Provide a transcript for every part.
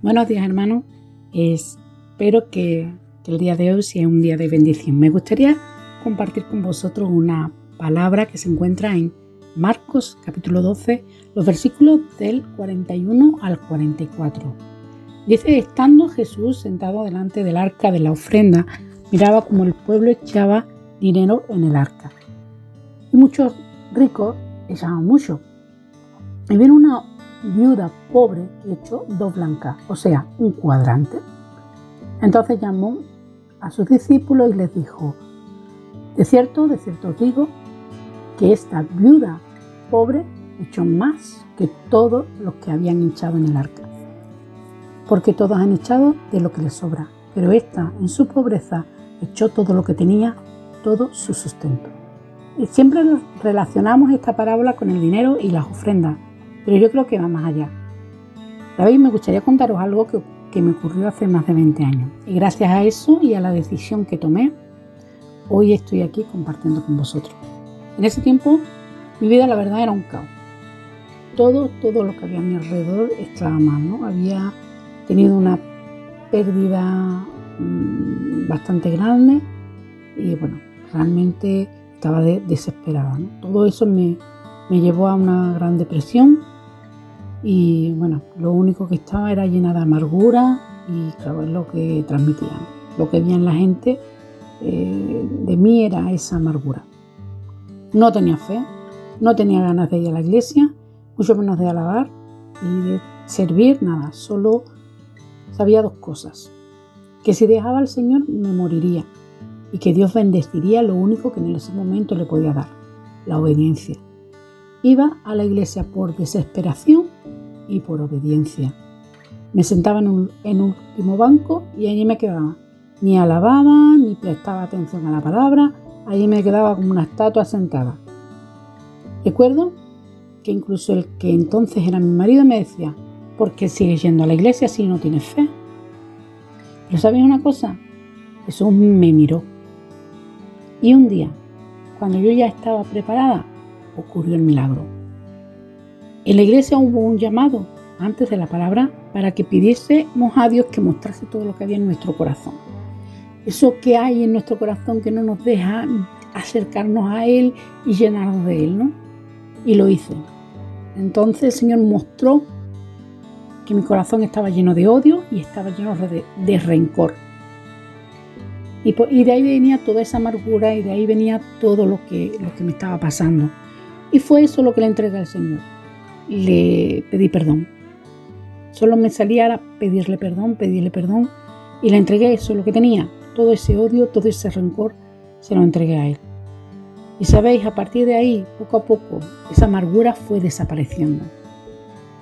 Buenos días hermanos, espero que, el día de hoy sea un día de bendición. Me gustaría compartir con vosotros una palabra que se encuentra en Marcos capítulo 12, los versículos del 41 al 44. Dice, estando Jesús sentado delante del arca de la ofrenda, miraba como el pueblo echaba dinero en el arca. Y muchos ricos echaban mucho. Y vino una viuda pobre hecho dos blancas, o sea, un cuadrante. Entonces llamó a sus discípulos y les dijo, de cierto, de cierto os digo, que esta viuda pobre echó más que todos los que habían echado en el arca. Porque todos han echado de lo que les sobra, pero esta, en su pobreza, echó todo lo que tenía, todo su sustento. Y siempre relacionamos esta parábola con el dinero y las ofrendas, pero yo creo que va más allá. Sabéis, me gustaría contaros algo que, que me ocurrió hace más de 20 años. Y gracias a eso y a la decisión que tomé, hoy estoy aquí compartiendo con vosotros. En ese tiempo, mi vida la verdad era un caos. Todo, todo lo que había a mi alrededor estaba mal, ¿no? Había tenido una pérdida mm, bastante grande y bueno, realmente estaba desesperada. ¿no? Todo eso me, me llevó a una gran depresión y bueno, lo único que estaba era llena de amargura y claro, es lo que transmitían. Lo que veían la gente eh, de mí era esa amargura. No tenía fe, no tenía ganas de ir a la iglesia, mucho menos de alabar y de servir, nada. Solo sabía dos cosas. Que si dejaba al Señor me moriría y que Dios bendeciría lo único que en ese momento le podía dar, la obediencia. Iba a la iglesia por desesperación y por obediencia. Me sentaba en un, último banco y allí me quedaba. Ni alababa, ni prestaba atención a la palabra, allí me quedaba como una estatua sentada. Recuerdo que incluso el que entonces era mi marido me decía, ¿por qué sigues yendo a la iglesia si no tienes fe? Pero ¿sabes una cosa? Jesús me miró. Y un día, cuando yo ya estaba preparada, ocurrió el milagro. En la iglesia hubo un llamado antes de la palabra para que pidiésemos a Dios que mostrase todo lo que había en nuestro corazón. Eso que hay en nuestro corazón que no nos deja acercarnos a Él y llenarnos de Él, ¿no? Y lo hice. Entonces el Señor mostró que mi corazón estaba lleno de odio y estaba lleno de, rencor. Y, y, de ahí venía toda esa amargura y de ahí venía todo lo que, lo que me estaba pasando. Y fue eso lo que le entregué al Señor le pedí perdón. Solo me salía a pedirle perdón, pedirle perdón y le entregué eso, lo que tenía, todo ese odio, todo ese rencor, se lo entregué a él. Y sabéis, a partir de ahí, poco a poco, esa amargura fue desapareciendo.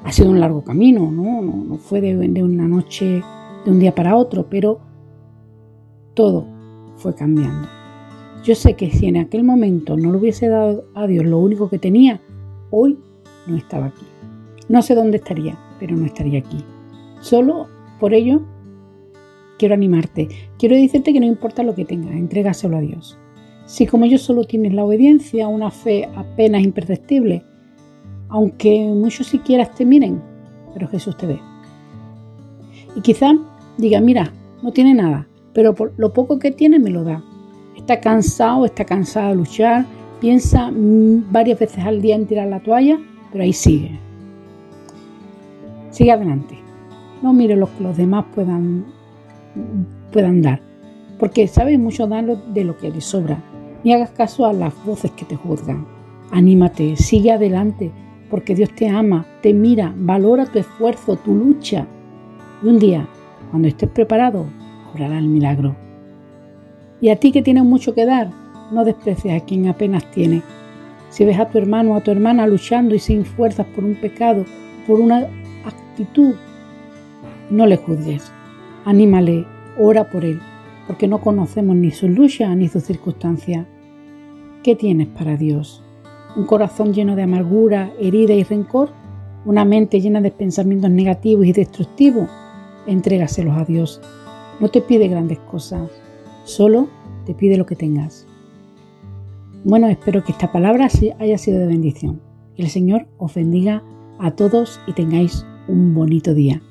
Ha sido un largo camino, ¿no? No, fue de, de una noche, de un día para otro, pero todo fue cambiando. Yo sé que si en aquel momento no le hubiese dado a Dios lo único que tenía, hoy no estaba aquí. No sé dónde estaría, pero no estaría aquí. Solo por ello quiero animarte. Quiero decirte que no importa lo que tengas, entrégaselo a Dios. Si como yo solo tienes la obediencia, una fe apenas imperceptible, aunque muchos siquiera te miren, pero Jesús te ve. Y quizá diga, mira, no tiene nada, pero por lo poco que tiene me lo da. Está cansado, está cansado de luchar, piensa mm, varias veces al día en tirar la toalla pero ahí sigue. Sigue adelante. No mire lo que los demás puedan, puedan dar, porque sabes mucho dar de lo que les sobra. Ni hagas caso a las voces que te juzgan. Anímate, sigue adelante, porque Dios te ama, te mira, valora tu esfuerzo, tu lucha. Y un día, cuando estés preparado, obrará el milagro. Y a ti que tienes mucho que dar, no desprecies a quien apenas tiene si ves a tu hermano o a tu hermana luchando y sin fuerzas por un pecado, por una actitud, no le juzgues. Anímale, ora por él, porque no conocemos ni su lucha ni sus circunstancias. ¿Qué tienes para Dios? ¿Un corazón lleno de amargura, herida y rencor? ¿Una mente llena de pensamientos negativos y destructivos? Entrégaselos a Dios. No te pide grandes cosas, solo te pide lo que tengas. Bueno, espero que esta palabra haya sido de bendición. Que el Señor os bendiga a todos y tengáis un bonito día.